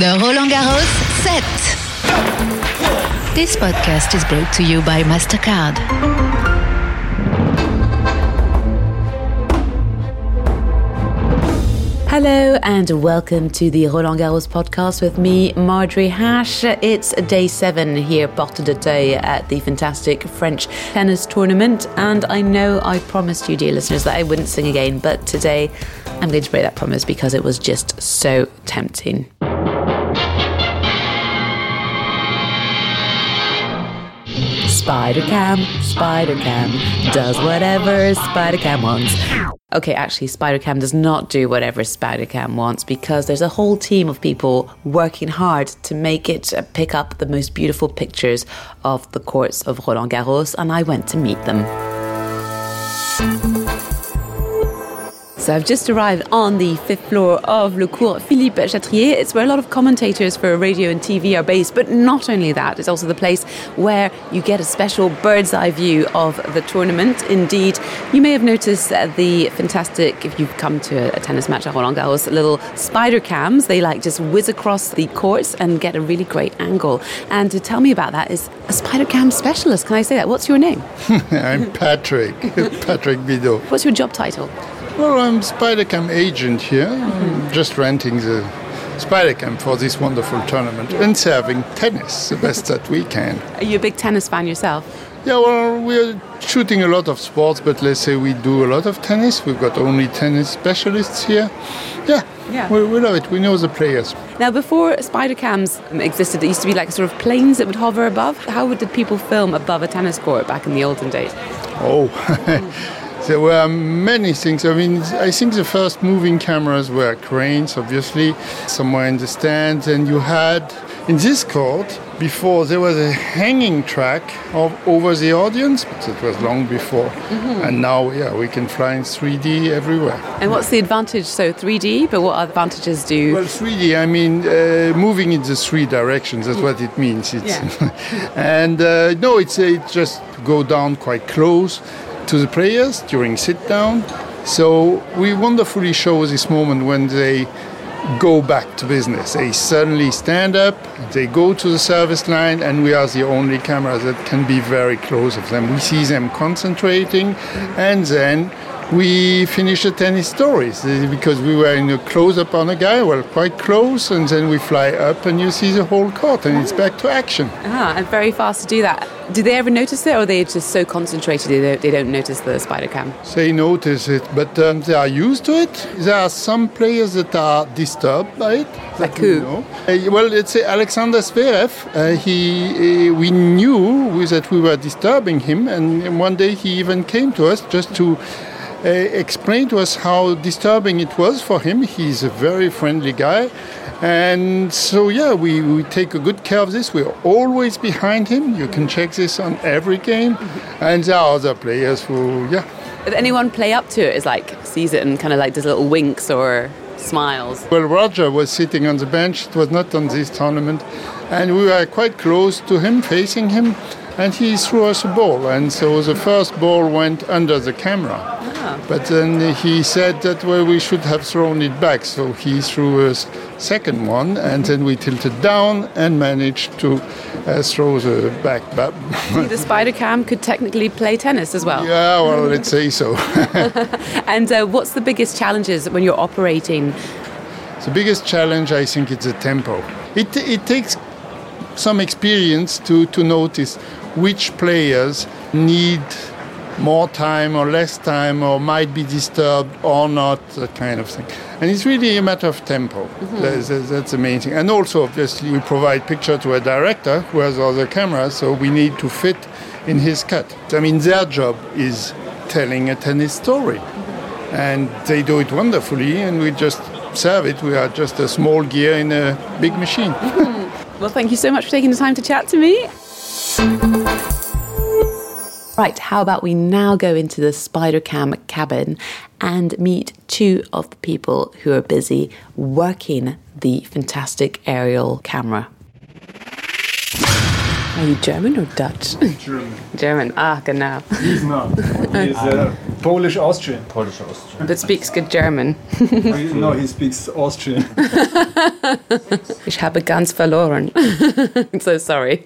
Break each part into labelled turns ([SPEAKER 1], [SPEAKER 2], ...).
[SPEAKER 1] The Roland Garros set. This podcast is brought to you by MasterCard.
[SPEAKER 2] Hello and welcome to the Roland Garros podcast with me, Marjorie Hash. It's day seven here, Porte d'Auteuil, at the fantastic French tennis tournament. And I know I promised you, dear listeners, that I wouldn't sing again, but today I'm going to break that promise because it was just so tempting. Spider Cam, Spider Cam does whatever Spider Cam wants. Okay, actually, Spider Cam does not do whatever Spider Cam wants because there's a whole team of people working hard to make it uh, pick up the most beautiful pictures of the courts of Roland Garros, and I went to meet them. So I've just arrived on the fifth floor of Le Court Philippe Chatrier. It's where a lot of commentators for radio and TV are based, but not only that, it's also the place where you get a special bird's eye view of the tournament. Indeed, you may have noticed the fantastic, if you've come to a tennis match at Roland Garros, little spider cams. They like just whiz across the courts and get a really great angle. And to tell me about that is a spider cam specialist. Can I say that? What's your name?
[SPEAKER 3] I'm Patrick, Patrick Bidot.
[SPEAKER 2] What's your job title?
[SPEAKER 3] Well, I'm Spidercam agent here, I'm mm-hmm. just renting the Spidercam for this wonderful tournament and serving tennis the best that we can.
[SPEAKER 2] Are you a big tennis fan yourself?
[SPEAKER 3] Yeah, well, we're shooting a lot of sports, but let's say we do a lot of tennis. We've got only tennis specialists here. Yeah,
[SPEAKER 2] Yeah.
[SPEAKER 3] We, we love it. We know the players.
[SPEAKER 2] Now, before spider cams existed, there used to be like sort of planes that would hover above. How would did people film above a tennis court back in the olden days?
[SPEAKER 3] Oh, mm. There were many things. I mean, I think the first moving cameras were cranes, obviously, somewhere in the stands, and you had in this court before there was a hanging track of, over the audience. That was long before, and now, yeah, we can fly in 3D everywhere.
[SPEAKER 2] And what's the advantage? So 3D, but what advantages do?
[SPEAKER 3] Well, 3D, I mean, uh, moving in the three directions, that's what it means. It's and uh, no, it's, uh, it just go down quite close to the players during sit down. So we wonderfully show this moment when they go back to business. They suddenly stand up, they go to the service line, and we are the only camera that can be very close of them. We see them concentrating, and then we finish the tennis stories uh, because we were in a close up on a guy, well, quite close, and then we fly up and you see the whole court and it's back to action.
[SPEAKER 2] Ah, and very fast to do that. Do they ever notice it, or are they just so concentrated they don't, they don't notice the spider cam?
[SPEAKER 3] They notice it, but um, they are used to it. There are some players that are disturbed by it.
[SPEAKER 2] Like who?
[SPEAKER 3] Uh, well, it's uh, Alexander Zverev. Uh, he, uh, we knew that we were disturbing him, and one day he even came to us just to uh, explain to us how disturbing it was for him. He's a very friendly guy. And so, yeah, we, we take a good care of this. We're always behind him. You can check this on every game. And there are other players who, yeah,
[SPEAKER 2] Does anyone play up to it? Is like sees it and kind of like does little winks or smiles?
[SPEAKER 3] Well, Roger was sitting on the bench. It was not on this tournament. And we were quite close to him, facing him. And he threw us a ball. And so the first ball went under the camera. But then he said that well, we should have thrown it back. So he threw a second one. And then we tilted down and managed to uh, throw the back. back.
[SPEAKER 2] the spider cam could technically play tennis as well.
[SPEAKER 3] yeah, well, let's say so.
[SPEAKER 2] And uh, what's the biggest challenges when you're operating?
[SPEAKER 3] The biggest challenge, I think, is the tempo. It, it takes some experience to, to notice which players need more time or less time or might be disturbed or not, that kind of thing. And it's really a matter of tempo. Mm-hmm. That's, that's- that's the main thing. And also, obviously, we provide picture to a director who has other cameras, so we need to fit in his cut. I mean, their job is telling a tennis story mm-hmm. and they do it wonderfully and we just serve it we are just a small gear in a big machine mm-hmm.
[SPEAKER 2] Well, thank you so much for taking the time to chat to me. Right, how about we now go into the spider cam cabin and meet two of the people who are busy working the fantastic aerial camera. Are you German or Dutch?
[SPEAKER 4] German.
[SPEAKER 2] German, ah, genau.
[SPEAKER 4] He's not. He's uh, Polish Austrian.
[SPEAKER 5] Polish Austrian.
[SPEAKER 2] But speaks good German.
[SPEAKER 4] Oh, no, he speaks Austrian.
[SPEAKER 2] Ich habe ganz verloren. so sorry.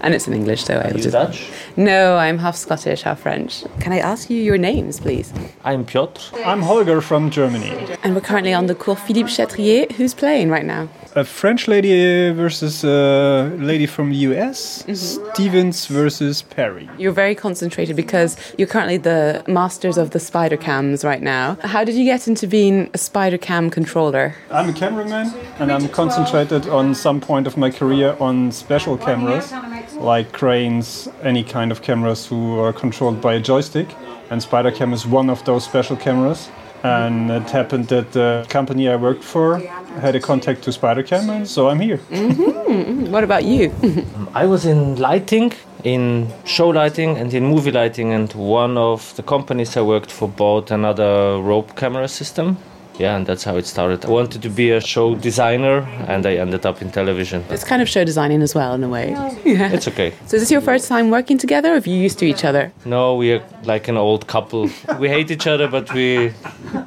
[SPEAKER 2] And it's in English, so I'll
[SPEAKER 5] Are you
[SPEAKER 2] just.
[SPEAKER 5] Dutch?
[SPEAKER 2] No, I'm half Scottish, half French. Can I ask you your names, please?
[SPEAKER 5] I'm Piotr.
[SPEAKER 4] I'm Holger from Germany.
[SPEAKER 2] And we're currently on the Court Philippe Chatrier. Who's playing right now?
[SPEAKER 4] A French lady versus a lady from the US. Mm-hmm. Stevens versus Parry.
[SPEAKER 2] You're very concentrated because you're currently the masters of the spider cams right now. How did you get into being a spider cam controller?
[SPEAKER 4] I'm a cameraman and I'm concentrated on some point of my career on special cameras like cranes, any kind of cameras who are controlled by a joystick. And Spider Cam is one of those special cameras. And it happened that the company I worked for had a contact to Spidercam, and so I'm here. Mm-hmm, mm-hmm.
[SPEAKER 2] What about you?
[SPEAKER 5] I was in lighting, in show lighting, and in movie lighting, and one of the companies I worked for bought another rope camera system. Yeah, and that's how it started. I wanted to be a show designer, and I ended up in television.
[SPEAKER 2] it's kind of show designing as well, in a way. Yeah.
[SPEAKER 5] It's okay.
[SPEAKER 2] So is this your first time working together, or have you used to each other?
[SPEAKER 5] No, we are like an old couple. We hate each other, but we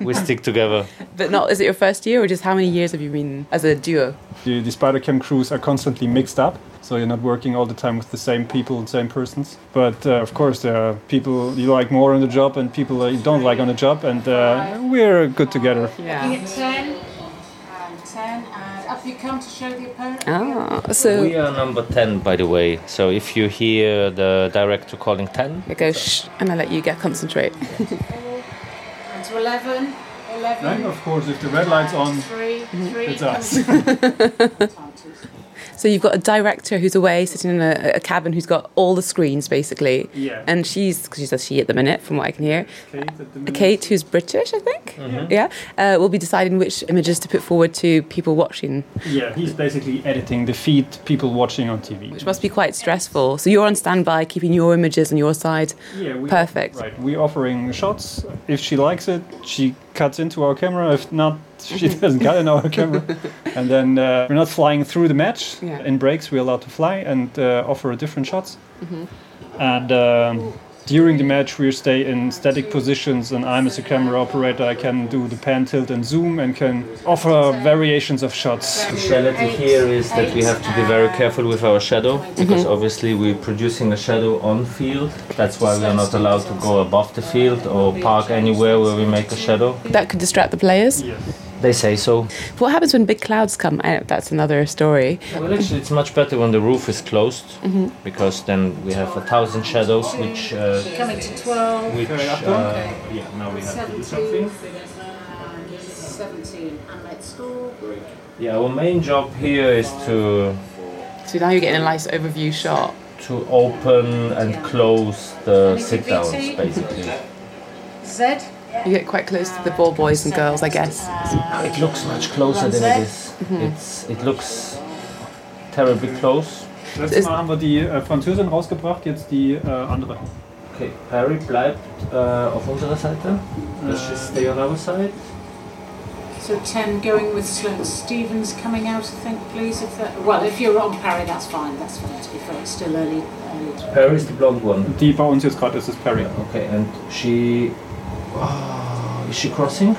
[SPEAKER 5] we stick together.
[SPEAKER 2] But not, is it your first year, or just how many years have you been as a duo?
[SPEAKER 4] The, the Spidercam crews are constantly mixed up, so you're not working all the time with the same people, same persons. But uh, of course, there are people you like more on the job and people that you don't like on the job, and uh, we're good together.
[SPEAKER 2] Yeah.
[SPEAKER 6] 10 and 10 and up you come to show the opponent.
[SPEAKER 2] Ah, so
[SPEAKER 5] We are number 10, by the way. So if you hear the director calling 10,
[SPEAKER 2] I go shh, and I let you get concentrate.
[SPEAKER 6] And to 11, 11,
[SPEAKER 4] And of course, if the red light's on,
[SPEAKER 6] 3, 3.
[SPEAKER 4] it's us.
[SPEAKER 2] So you've got a director who's away, sitting in a, a cabin, who's got all the screens basically.
[SPEAKER 4] Yeah.
[SPEAKER 2] And she's, because she's a she at the minute, from what I can hear.
[SPEAKER 4] Kate at the minute.
[SPEAKER 2] Kate, who's British, I think. Yeah, uh, will be deciding which images to put forward to people watching,
[SPEAKER 4] Yeah, he's basically editing the feed people watching on TV.
[SPEAKER 2] which must be quite stressful. So you're on standby, keeping your images on your side.
[SPEAKER 4] Yeah, we,
[SPEAKER 2] Perfect.
[SPEAKER 4] Right, we're offering shots. If she likes it, she cuts into our camera. If not, she doesn't cut in our camera. And then uh, we're not flying through the match.
[SPEAKER 2] Yeah.
[SPEAKER 4] In breaks, we're allowed to fly and uh, offer different shots.
[SPEAKER 2] Mm-hmm.
[SPEAKER 4] And um, during the match, we stay in static positions. And I'm, as a camera operator, I can do the pan, tilt, and zoom, and can offer variations of shots.
[SPEAKER 5] The speciality here is that we have to be very careful with our shadow mm-hmm. because obviously we're producing a shadow on field. That's why we are not allowed to go above the field or park anywhere where we make a shadow.
[SPEAKER 2] That could distract the players.
[SPEAKER 5] They say so.
[SPEAKER 2] What happens when big clouds come out? That's another story.
[SPEAKER 5] Well, actually, it's much better when the roof is closed because then we have a thousand shadows, which uh,
[SPEAKER 6] Coming to 12,
[SPEAKER 5] which uh, yeah now we have to do
[SPEAKER 6] 17,
[SPEAKER 5] something.
[SPEAKER 6] 17. And let's go.
[SPEAKER 5] Yeah, our main job here is to
[SPEAKER 2] So now you're getting a nice overview shot.
[SPEAKER 5] to open and close the sit downs basically.
[SPEAKER 6] Z.
[SPEAKER 2] You get quite close to the ball boys and girls, I guess.
[SPEAKER 5] It looks much closer than it is. Mm-hmm. It's it looks terribly close.
[SPEAKER 4] Letztes Mal haben wir die äh, Französin rausgebracht, jetzt die äh, andere.
[SPEAKER 5] Okay, Parry bleibt äh, auf unserer Seite. Äh. Let's just stay on our side.
[SPEAKER 6] So 10 going with Sloane Stevens coming out, I think, please. If that, Well, if you're on Parry, that's fine. That's fine, to be fair. It's still early. early.
[SPEAKER 5] Parry is the blonde one.
[SPEAKER 4] Die bei uns jetzt gerade ist, ist Parry.
[SPEAKER 5] Okay, and she. Oh, is she crossing?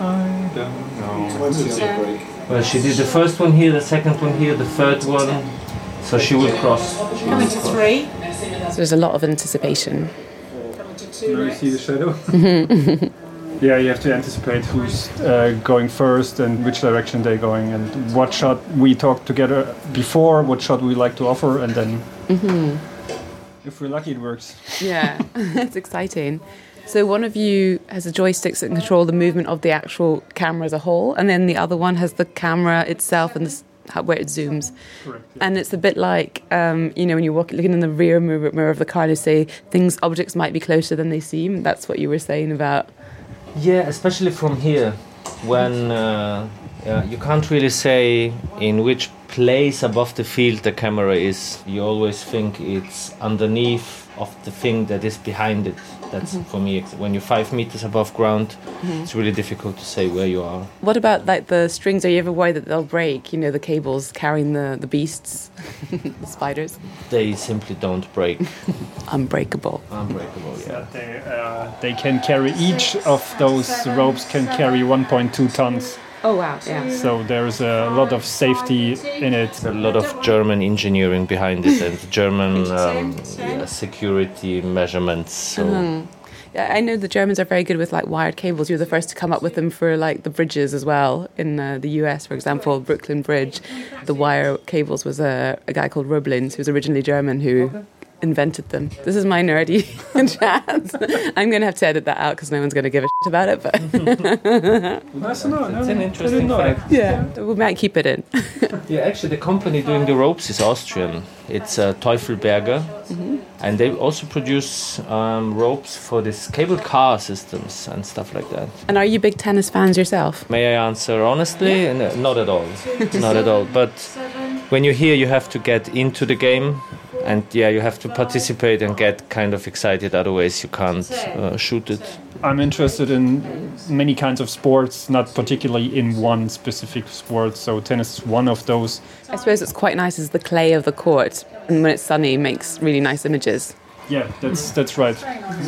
[SPEAKER 4] I don't know.
[SPEAKER 6] 10.
[SPEAKER 5] Well, she did the first one here, the second one here, the third one. So she will cross. She will
[SPEAKER 6] Coming to
[SPEAKER 5] cross.
[SPEAKER 6] 3.
[SPEAKER 2] So there's a lot of anticipation.
[SPEAKER 6] Coming to 2
[SPEAKER 4] Now you see the shadow. yeah, you have to anticipate who's uh, going first and which direction they're going, and what shot we talked together before, what shot we like to offer, and then if we're lucky, it works.
[SPEAKER 2] Yeah, it's exciting. So one of you has the joysticks that control the movement of the actual camera as a whole, and then the other one has the camera itself and this, how, where it zooms.
[SPEAKER 4] Correct.
[SPEAKER 2] And it's a bit like, um, you know, when you're walking, looking in the rear mirror, mirror of the car, and you say things, objects might be closer than they seem. That's what you were saying about.
[SPEAKER 5] Yeah, especially from here, when uh, yeah, you can't really say in which place above the field the camera is. You always think it's underneath of the thing that is behind it. That's for me. When you're five meters above ground, it's really difficult to say where you are.
[SPEAKER 2] What about like the strings? Are you ever worried that they'll break? You know, the cables carrying the, the beasts, the spiders,
[SPEAKER 5] They simply don't break.
[SPEAKER 2] unbreakable.
[SPEAKER 5] Unbreakable. Yeah.
[SPEAKER 4] But they, uh, they can carry each of those ropes can carry 1.2 tons.
[SPEAKER 2] Oh wow, yeah.
[SPEAKER 4] So there's a lot of safety in it.
[SPEAKER 5] A lot of German engineering behind it and German um, yeah, security measurements. So
[SPEAKER 2] Yeah, I know the Germans are very good with like wired cables. You were the first to come up with them for like the bridges as well. In uh, the US, for example, Brooklyn Bridge, the wire cables was a, a guy called Roeblings, who was originally German, who invented them. This is my nerdy chat. I'm going to have to edit that out because no one's going to give a shit about it. But
[SPEAKER 4] Nice to know. No,
[SPEAKER 5] it's an interesting
[SPEAKER 4] didn't know that.
[SPEAKER 5] fact.
[SPEAKER 2] yeah, we might keep it in.
[SPEAKER 5] Yeah, actually, the company doing the ropes is Austrian. It's uh, Teufelberger, and they also produce um, ropes for this cable car systems and stuff like that.
[SPEAKER 2] And are you big tennis fans yourself?
[SPEAKER 5] May I answer honestly? N- Not at all. Not at all. But when you're here, you have to get into the game, and yeah, you have to participate and get kind of excited. Otherwise, you can't uh, shoot it.
[SPEAKER 4] I'm interested in many kinds of sports, not particularly in one specific sport. So tennis is one of those.
[SPEAKER 2] I suppose it's quite nice as the clay of the court, and when it's sunny, makes really nice images.
[SPEAKER 4] Yeah, that's that's right.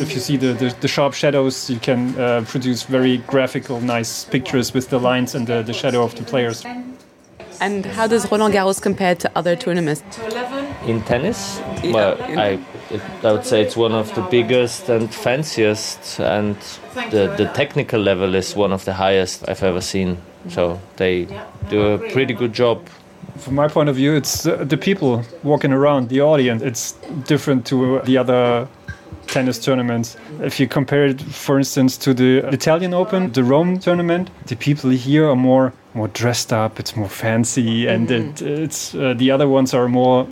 [SPEAKER 4] If you see the, the, the sharp shadows, you can uh, produce very graphical, nice pictures with the lines and the, the shadow of the players.
[SPEAKER 2] And how does Roland Garros compare to other tournaments?
[SPEAKER 6] To 11.
[SPEAKER 5] In tennis,
[SPEAKER 2] Yeah,
[SPEAKER 5] well,
[SPEAKER 2] in-
[SPEAKER 5] I, it, I would say it's one of the biggest and fanciest, and the, the technical level is one of the highest I've ever seen. So they do a pretty good job.
[SPEAKER 4] From my point of view, it's uh, the people walking around, the audience. It's different to the other tennis tournaments. If you compare it, for instance, to the Italian Open, the Rome tournament, the people here are more more dressed up. It's more fancy, and it, it's uh, the other ones are more.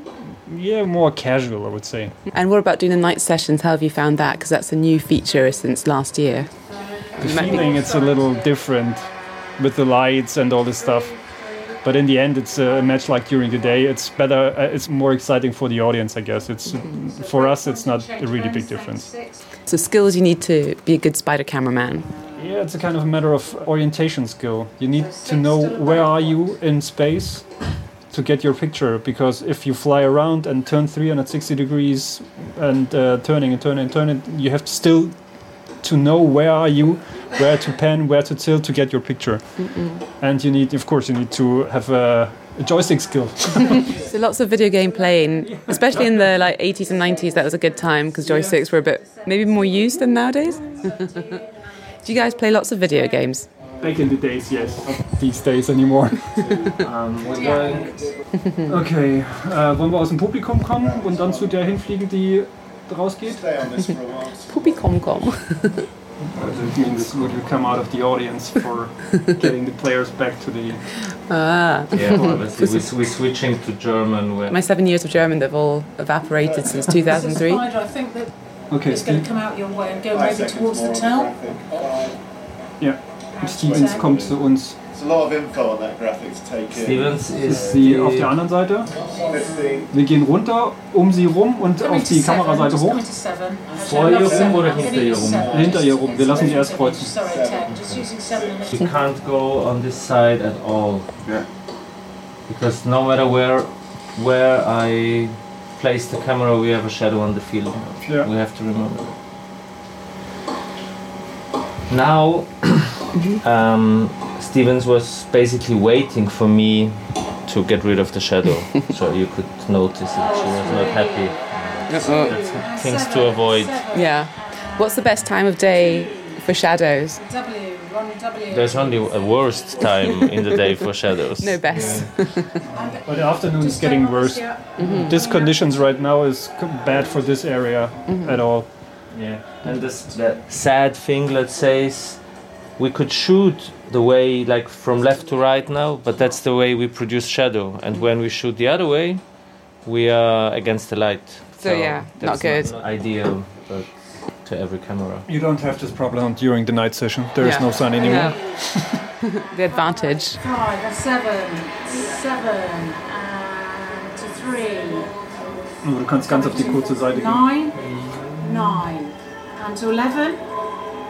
[SPEAKER 4] Yeah, more casual, I would say.
[SPEAKER 2] And what about doing the night sessions? How have you found that? Because that's a new feature since last year.
[SPEAKER 4] The
[SPEAKER 2] You might be-
[SPEAKER 4] feeling it's a little different with the lights and all this stuff. But in the end, it's a match like during the day. It's better. Uh, it's more exciting for the audience, I guess. It's for us. It's not a really big difference.
[SPEAKER 2] So skills you need to be a good spider cameraman.
[SPEAKER 4] Yeah, it's a kind of a matter of orientation skill. You need to know where are you in space to get your picture. Because if you fly around and turn 360 degrees and uh, turning and turning and turning, you have still to know where are you, where to pan, where to tilt to get your picture. And you need, of course, you need to have a, a joystick skill.
[SPEAKER 2] So lots of video game playing, especially in the like 80s and 90s. That was a good time because joysticks were a bit maybe more used than nowadays. Do you guys play lots of video games?
[SPEAKER 4] Back in the days, yes. Not these days anymore.
[SPEAKER 5] Um, we're going
[SPEAKER 4] Okay, äh, wollen wir aus dem Publikum kommen und dann zu der hinfliegen, die rausgeht?
[SPEAKER 2] Puppy com com.
[SPEAKER 4] Also it means would you come out of the audience for getting the players back to the...
[SPEAKER 2] Ah.
[SPEAKER 5] Yeah, well. We're, we're switching to German. Where
[SPEAKER 2] My seven years of German, they've all evaporated since 2003.
[SPEAKER 6] Spider, I think that
[SPEAKER 4] Okay,
[SPEAKER 6] it's going to come out your way and go maybe towards the town
[SPEAKER 4] ja. Stevens kommt zu uns.
[SPEAKER 7] It's a lot of info on that graphic to take in.
[SPEAKER 5] Stevens
[SPEAKER 4] Ist sie auf der anderen Seite?
[SPEAKER 7] 15.
[SPEAKER 4] Wir gehen runter, um sie rum und auf die Kameraseite hoch.
[SPEAKER 5] Vor ihr rum oder hinter ihr rum?
[SPEAKER 4] Hinter ihr rum. Wir lassen sie erst kreuzen.
[SPEAKER 6] Sorry, ten. Just using seven and
[SPEAKER 5] you can't go on this side at all.
[SPEAKER 7] Yeah.
[SPEAKER 5] Because no matter where where I place the camera, we have a shadow on the field. We have to remember. Now, um, Stevens was basically waiting for me to get rid of the shadow, so you could notice that she was not happy. That's things to avoid.
[SPEAKER 2] Yeah. What's the best time of day for shadows?
[SPEAKER 6] W, W.
[SPEAKER 5] There's only a worst time in the day for shadows.
[SPEAKER 2] No best.
[SPEAKER 4] But the afternoon is getting worse.
[SPEAKER 6] Yeah.
[SPEAKER 4] This conditions right now is bad for this area at all.
[SPEAKER 5] Yeah, and this the sad thing, let's say, is we could shoot the way like from left to right now, but that's the way we produce shadow. And when we shoot the other way, we are against the light.
[SPEAKER 2] So, yeah, not good.
[SPEAKER 5] Not ideal, but to every camera.
[SPEAKER 4] You don't have this problem during the night session. There is
[SPEAKER 2] Yeah.
[SPEAKER 4] no sun anymore.
[SPEAKER 2] Yeah. the advantage.
[SPEAKER 6] Five, a seven, seven, and to three,
[SPEAKER 4] Nur Du kannst ganz auf die kurze Seite gehen.
[SPEAKER 6] nine, nine, and to eleven,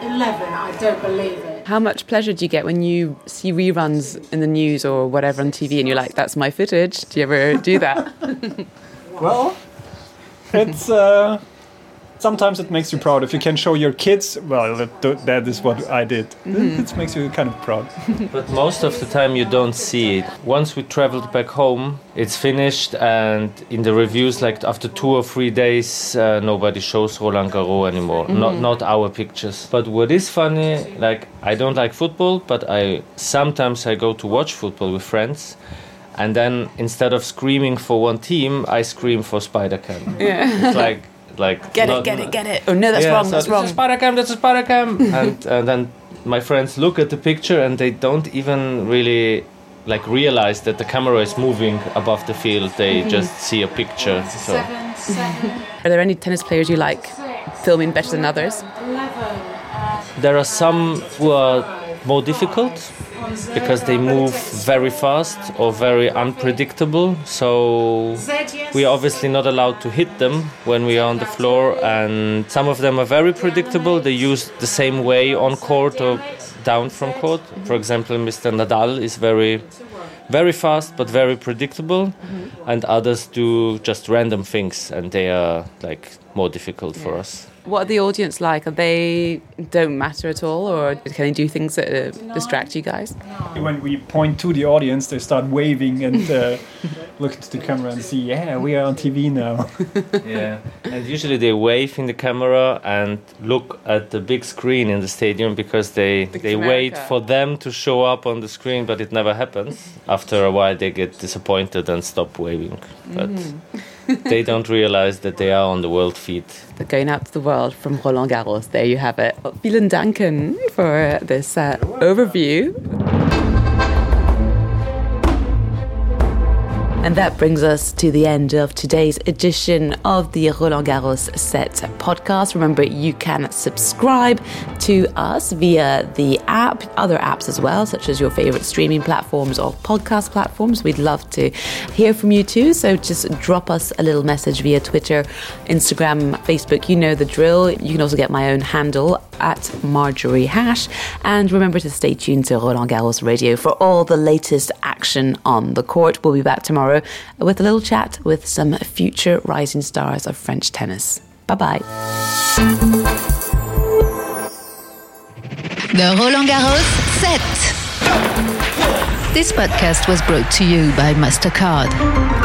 [SPEAKER 6] eleven. I don't believe it.
[SPEAKER 2] How much pleasure do you get when you see reruns in the news or whatever on TV and you're like, that's my footage? Do you ever do that?
[SPEAKER 4] Well, it's uh, sometimes it makes you proud if you can show your kids. Well, that, that is what I did.
[SPEAKER 2] Mm-hmm.
[SPEAKER 4] It makes you kind of proud.
[SPEAKER 5] But most of the time you don't see it. Once we traveled back home, it's finished, and in the reviews, like after two or three days, uh, nobody shows Roland Garros anymore. Not not our pictures. But what is funny, like I don't like football, but I sometimes I go to watch football with friends. And then instead of screaming for one team, I scream for Spider Cam.
[SPEAKER 2] Yeah.
[SPEAKER 5] It's like like
[SPEAKER 2] Get
[SPEAKER 5] not-
[SPEAKER 2] it, get it, get it. Oh no, that's
[SPEAKER 5] yeah,
[SPEAKER 2] wrong,
[SPEAKER 5] so
[SPEAKER 2] that's
[SPEAKER 5] this
[SPEAKER 2] wrong.
[SPEAKER 5] is Spider Cam, that's a Spider Cam. and, and then my friends look at the picture and they don't even really like realize that the camera is moving above the field. They
[SPEAKER 2] Mm-hmm.
[SPEAKER 5] just see a picture. So
[SPEAKER 6] Seven, seven,
[SPEAKER 2] Are there any tennis players you like
[SPEAKER 6] six,
[SPEAKER 2] filming better than others?
[SPEAKER 5] There are some who are more difficult because they move very fast or very unpredictable. So
[SPEAKER 6] Z, yes.
[SPEAKER 5] We are obviously not allowed to hit them when we are on the floor, and some of them are very predictable. They use the same way on court or down from court. For example, Mr. Nadal is very, very fast but very predictable, and others do just random things, and they are like more difficult for us.
[SPEAKER 2] What are the audience like? Are they don't matter at all, or can they do things that uh, distract you guys?
[SPEAKER 4] When we point to the audience, they start waving and uh, look at the camera and see, yeah, we are on TV now.
[SPEAKER 5] yeah and usually they wave in the camera and look at the big screen in the stadium because they they wait
[SPEAKER 2] America.
[SPEAKER 5] for them to show up on the screen but it never happens after a while they get disappointed and stop waving but they don't realize that they are on the world feed
[SPEAKER 2] But going out to the world from Roland Garros, there you have it. Well, vielen Danken for this uh, overview. And that brings us to the end of today's edition of the Roland Garros Set podcast. Remember, you can subscribe to us via the app, other apps as well, such as your favorite streaming platforms or podcast platforms. We'd love to hear from you too. So just drop us a little message via Twitter, Instagram, Facebook. You know the drill. You can also get my own handle at Marjorie Hash. And remember to stay tuned to Roland Garros Radio for all the latest action on the court. We'll be back tomorrow with a little chat with some future rising stars of French tennis. Bye bye.
[SPEAKER 1] The Roland Garros set. This podcast was brought to you by MasterCard.